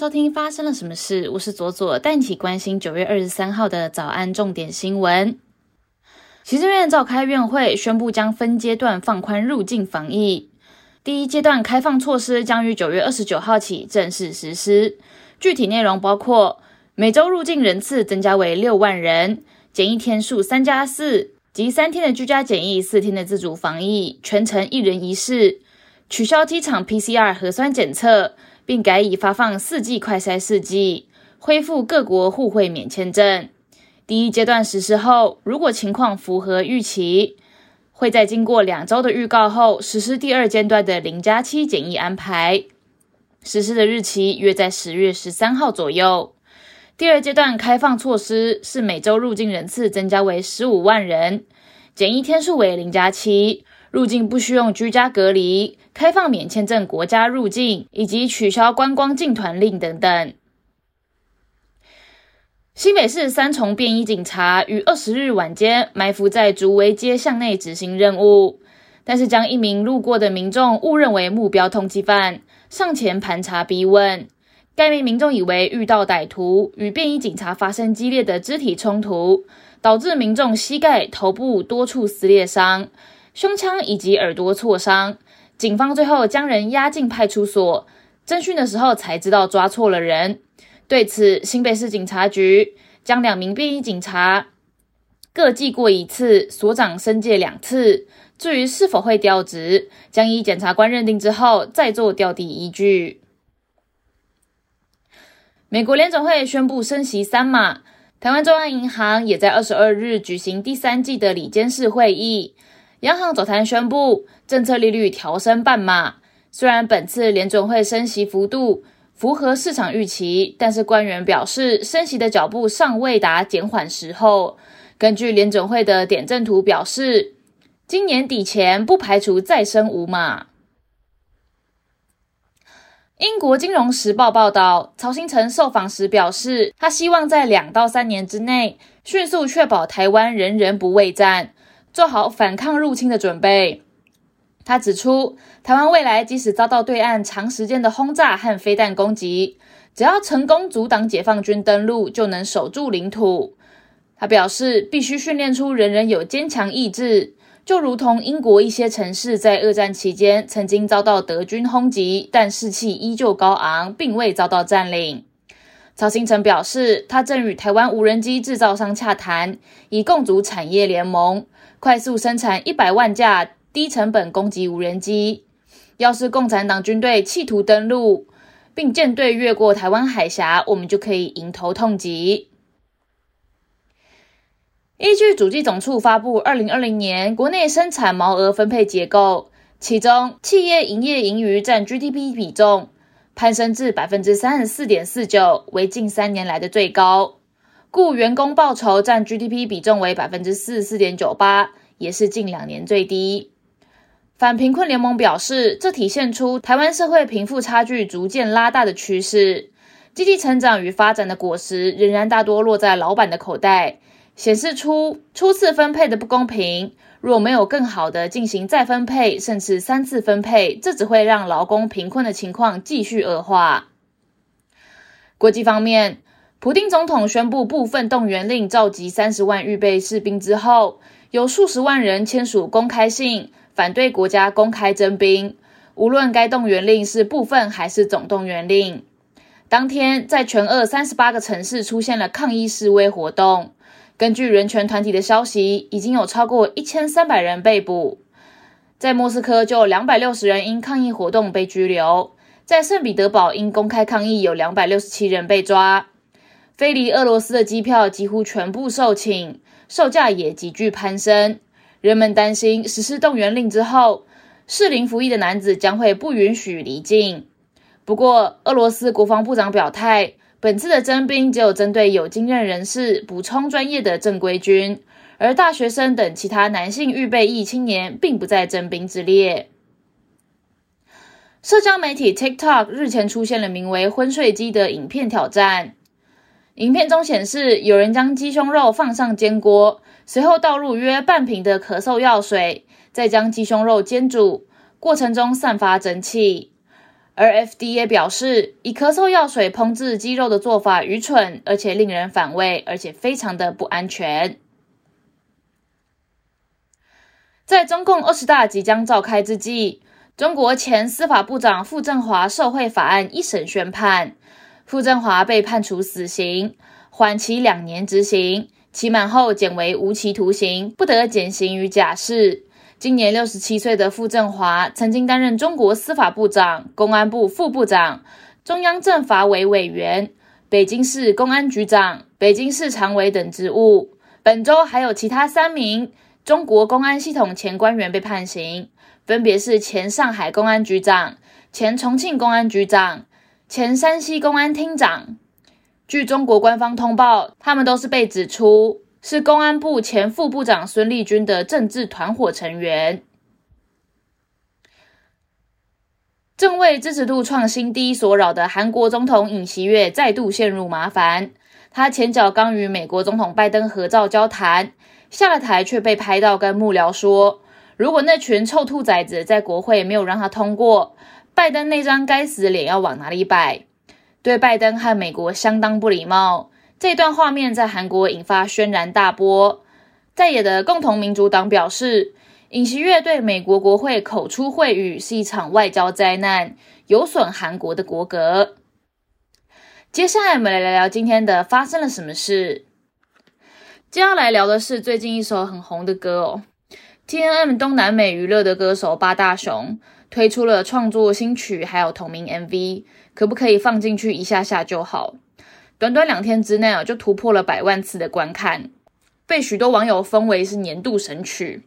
收听发生了什么事？我是左左，带你一起关心九月二十三号的早安重点新闻。行政院召开院会，宣布将分阶段放宽入境防疫。第一阶段开放措施将于九月二十九号起正式实施，具体内容包括每周入境人次增加为六万人，检疫天数三加四，及三天的居家检疫、四天的自主防疫，全程一人一室，取消机场 PCR 核酸检测。并改以发放四季快筛试剂，恢复各国互惠免签证。第一阶段实施后，如果情况符合预期，会在经过两周的预告后实施第二阶段的零加七检疫安排。实施的日期约在十月十三号左右。第二阶段开放措施是每周入境人次增加为十五万人，检疫天数为零加七。入境不需用居家隔离，开放免签证国家入境，以及取消观光禁团令等等。新北市三重便衣警察于二十日晚间埋伏在竹围街巷内执行任务，但是将一名路过的民众误认为目标通缉犯，上前盘查逼问。该名民众以为遇到歹徒，与便衣警察发生激烈的肢体冲突，导致民众膝盖、头部多处撕裂伤。胸腔以及耳朵挫伤，警方最后将人押进派出所侦讯的时候，才知道抓错了人。对此，新北市警察局将两名便衣警察各记过一次，所长申诫两次。至于是否会调职，将依检察官认定之后再做调递依据。美国联总会宣布升息三码，台湾中央银行也在二十二日举行第三季的里监事会议。央行早盘宣布，政策利率调升半码。虽然本次联准会升息幅度符合市场预期，但是官员表示，升息的脚步尚未达减缓时候。根据联准会的点阵图表示，今年底前不排除再升五码。英国金融时报报道，曹新成受访时表示，他希望在两到三年之内，迅速确保台湾人人不畏战。做好反抗入侵的准备。他指出，台湾未来即使遭到对岸长时间的轰炸和飞弹攻击，只要成功阻挡解放军登陆，就能守住领土。他表示，必须训练出人人有坚强意志，就如同英国一些城市在二战期间曾经遭到德军轰击，但士气依旧高昂，并未遭到占领。曹新成表示，他正与台湾无人机制造商洽谈，以共组产业联盟。快速生产一百万架低成本攻击无人机。要是共产党军队企图登陆，并舰队越过台湾海峡，我们就可以迎头痛击。依据主计总处发布二零二零年国内生产毛额分配结构，其中企业营业盈余占 GDP 比重攀升至百分之三十四点四九，为近三年来的最高。故员工报酬占 GDP 比重为百分之四十四点九八，也是近两年最低。反贫困联盟表示，这体现出台湾社会贫富差距逐渐拉大的趋势，经济成长与发展的果实仍然大多落在老板的口袋，显示出初次分配的不公平。若没有更好的进行再分配，甚至三次分配，这只会让劳工贫困的情况继续恶化。国际方面。普丁总统宣布部分动员令，召集三十万预备士兵之后，有数十万人签署公开信，反对国家公开征兵。无论该动员令是部分还是总动员令，当天在全俄三十八个城市出现了抗议示威活动。根据人权团体的消息，已经有超过一千三百人被捕。在莫斯科就有两百六十人因抗议活动被拘留，在圣彼得堡因公开抗议有两百六十七人被抓。飞离俄罗斯的机票几乎全部售罄，售价也急剧攀升。人们担心实施动员令之后，适龄服役的男子将会不允许离境。不过，俄罗斯国防部长表态，本次的征兵只有针对有经验人士补充专业的正规军，而大学生等其他男性预备役青年并不在征兵之列。社交媒体 TikTok 日前出现了名为“昏睡鸡”的影片挑战。影片中显示，有人将鸡胸肉放上煎锅，随后倒入约半瓶的咳嗽药水，再将鸡胸肉煎煮，过程中散发蒸汽。而 FDA 表示，以咳嗽药水烹制鸡肉的做法愚蠢，而且令人反胃，而且非常的不安全。在中共二十大即将召开之际，中国前司法部长傅政华受贿法案一审宣判，傅政华被判处死刑，缓期两年执行，期满后减为无期徒刑，不得减刑于假释。今年六十七岁的傅政华曾经担任中国司法部长、公安部副部长、中央政法委委员、北京市公安局长、北京市常委等职务。本周还有其他三名中国公安系统前官员被判刑，分别是前上海公安局长、前重庆公安局长、前山西公安厅长。据中国官方通报，他们都是被指出。是公安部前副部长孙立军的政治团伙成员。正为支持度创新低所扰的韩国总统尹锡悦再度陷入麻烦。他前脚刚与美国总统拜登合照交谈，下了台却被拍到跟幕僚说：“如果那群臭兔崽子在国会没有让他通过，拜登那张该死的脸要往哪里摆？”对拜登和美国相当不礼貌。这段画面在韩国引发轩然大波。在野的共同民主党表示，尹锡悦对美国国会口出秽语是一场外交灾难，有损韩国的国格。接下来我们来聊聊今天的发生了什么事。接下来聊的是最近一首很红的歌哦，T N M 东南美娱乐的歌手八大雄推出了创作新曲，还有同名 M V，可不可以放进去一下下就好？短短两天之内啊，就突破了百万次的观看，被许多网友封为是年度神曲。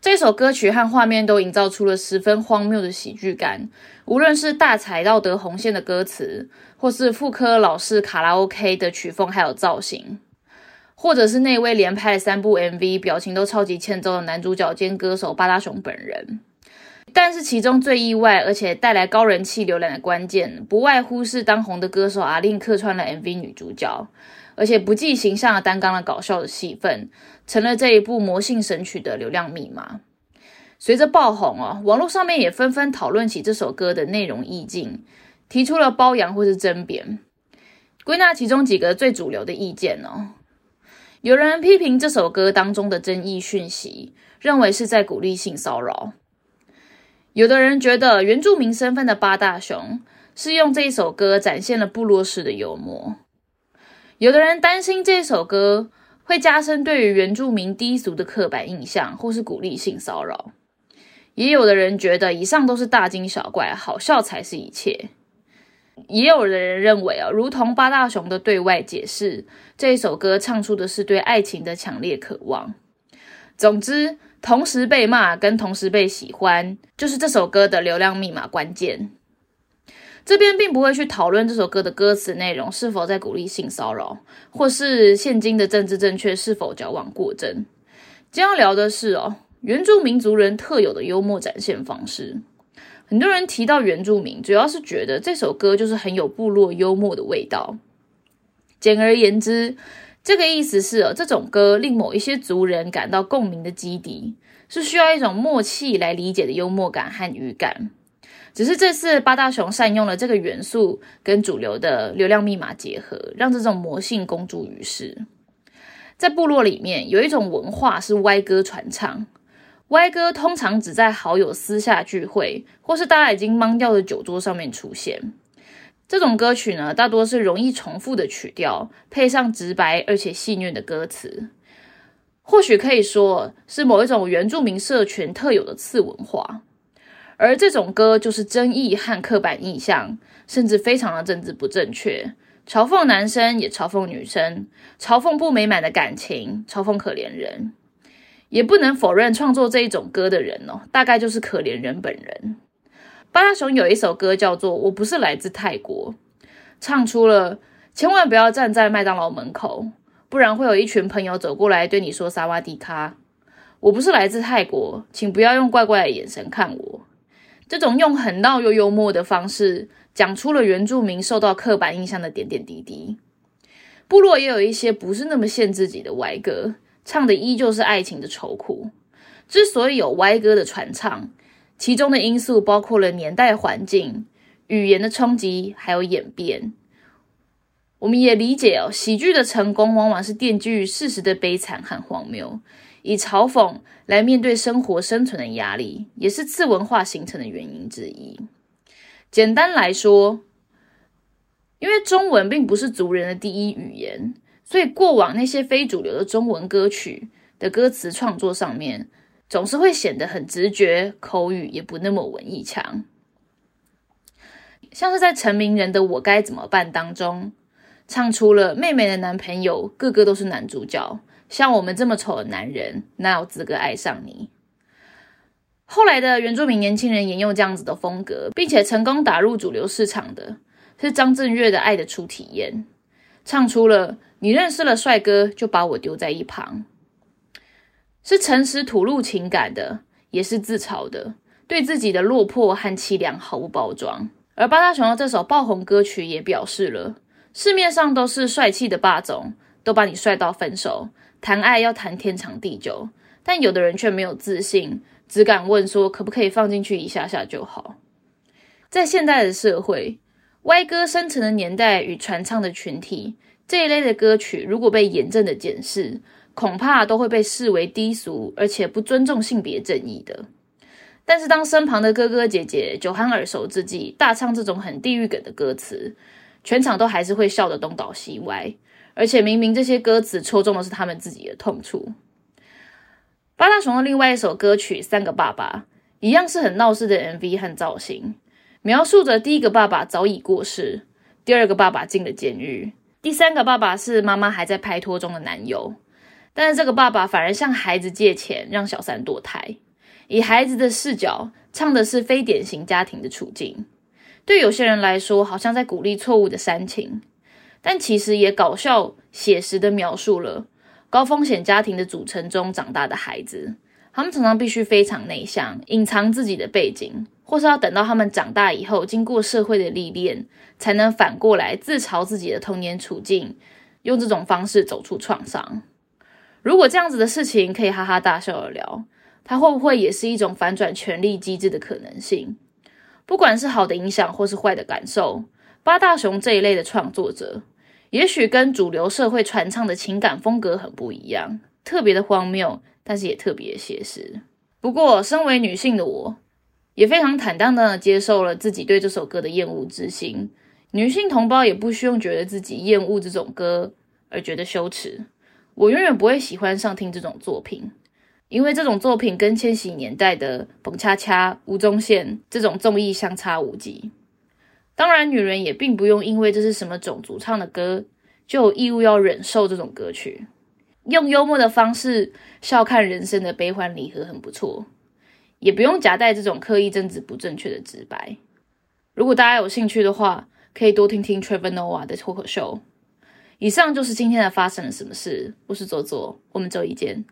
这首歌曲和画面都营造出了十分荒谬的喜剧感，无论是大踩道德红线的歌词，或是妇科老式卡拉 OK 的曲风，还有造型，或者是那位连拍了三部 MV、表情都超级欠揍的男主角兼歌手八大雄本人。但是其中最意外，而且带来高人气浏览的关键，不外乎是当红的歌手阿令客串了 MV 女主角，而且不计形象的担纲了搞笑的戏份，成了这一部魔性神曲的流量密码。随着爆红哦，网络上面也纷纷讨论起这首歌的内容意境，提出了褒扬或是争辩。归纳其中几个最主流的意见哦，有人批评这首歌当中的争议讯息，认为是在鼓励性骚扰。有的人觉得原住民身份的八大雄是用这一首歌展现了部落式的幽默，有的人担心这首歌会加深对于原住民低俗的刻板印象，或是鼓励性骚扰，也有的人觉得以上都是大惊小怪，好笑才是一切。也有的人认为啊，如同八大雄的对外解释，这一首歌唱出的是对爱情的强烈渴望。总之。同时被骂跟同时被喜欢，就是这首歌的流量密码关键。这边并不会去讨论这首歌的歌词内容是否在鼓励性骚扰，或是现今的政治正确是否矫枉过正。今天要聊的是哦，原住民族人特有的幽默展现方式。很多人提到原住民，主要是觉得这首歌就是很有部落幽默的味道。简而言之。这个意思是，这种歌令某一些族人感到共鸣的基底，是需要一种默契来理解的幽默感和语感。只是这次八大雄善用了这个元素，跟主流的流量密码结合，让这种魔性公诸于世。在部落里面，有一种文化是歪歌传唱。歪歌通常只在好友私下聚会，或是大家已经懵掉的酒桌上面出现。这种歌曲呢，大多是容易重复的曲调，配上直白而且戏谑的歌词，或许可以说是某一种原住民社群特有的次文化。而这种歌就是争议和刻板印象，甚至非常的政治不正确，嘲讽男生也嘲讽女生，嘲讽不美满的感情，嘲讽可怜人。也不能否认创作这一种歌的人哦，大概就是可怜人本人。八大雄有一首歌叫做《我不是来自泰国》，唱出了千万不要站在麦当劳门口，不然会有一群朋友走过来对你说“萨瓦迪卡”。我不是来自泰国，请不要用怪怪的眼神看我。这种用很闹又幽默的方式，讲出了原住民受到刻板印象的点点滴滴。部落也有一些不是那么限自己的歪歌，唱的依旧是爱情的愁苦。之所以有歪歌的传唱。其中的因素包括了年代环境、语言的冲击，还有演变。我们也理解哦，喜剧的成功往往是奠基于事实的悲惨和荒谬，以嘲讽来面对生活生存的压力，也是次文化形成的原因之一。简单来说，因为中文并不是族人的第一语言，所以过往那些非主流的中文歌曲的歌词创作上面。总是会显得很直觉，口语也不那么文艺腔。像是在成名人的《我该怎么办》当中，唱出了妹妹的男朋友个个都是男主角，像我们这么丑的男人，哪有资格爱上你？后来的原住民年轻人沿用这样子的风格，并且成功打入主流市场的，是张震岳的《爱的初体验》，唱出了你认识了帅哥，就把我丢在一旁。是诚实吐露情感的，也是自嘲的，对自己的落魄和凄凉毫无包装。而八大熊的这首爆红歌曲也表示了，市面上都是帅气的霸总，都把你帅到分手，谈爱要谈天长地久，但有的人却没有自信，只敢问说可不可以放进去一下下就好。在现代的社会，歪歌生成的年代与传唱的群体这一类的歌曲，如果被严正的检视。恐怕都会被视为低俗，而且不尊重性别正义的。但是，当身旁的哥哥姐姐酒酣耳熟之际，大唱这种很地狱梗的歌词，全场都还是会笑得东倒西歪。而且，明明这些歌词戳中的是他们自己的痛处。八大熊的另外一首歌曲《三个爸爸》，一样是很闹事的 MV 和造型，描述着第一个爸爸早已过世，第二个爸爸进了监狱，第三个爸爸是妈妈还在拍拖中的男友。但是这个爸爸反而向孩子借钱，让小三堕胎，以孩子的视角唱的是非典型家庭的处境。对有些人来说，好像在鼓励错误的煽情，但其实也搞笑写实的描述了高风险家庭的组成中长大的孩子。他们常常必须非常内向，隐藏自己的背景，或是要等到他们长大以后，经过社会的历练，才能反过来自嘲自己的童年处境，用这种方式走出创伤。如果这样子的事情可以哈哈大笑的聊，它会不会也是一种反转权力机制的可能性？不管是好的影响或是坏的感受，八大雄这一类的创作者，也许跟主流社会传唱的情感风格很不一样，特别的荒谬，但是也特别写实。不过，身为女性的我，也非常坦荡荡的接受了自己对这首歌的厌恶之心。女性同胞也不需要觉得自己厌恶这种歌而觉得羞耻。我永远不会喜欢上听这种作品，因为这种作品跟千禧年代的彭恰恰、吴宗宪这种综艺相差无几。当然，女人也并不用因为这是什么种族唱的歌，就有义务要忍受这种歌曲。用幽默的方式笑看人生的悲欢离合很不错，也不用夹带这种刻意政治不正确的直白。如果大家有兴趣的话，可以多听听 Trevor Noah 的脱口秀。以上就是今天的发生了什么事。我是左左，我们周一见。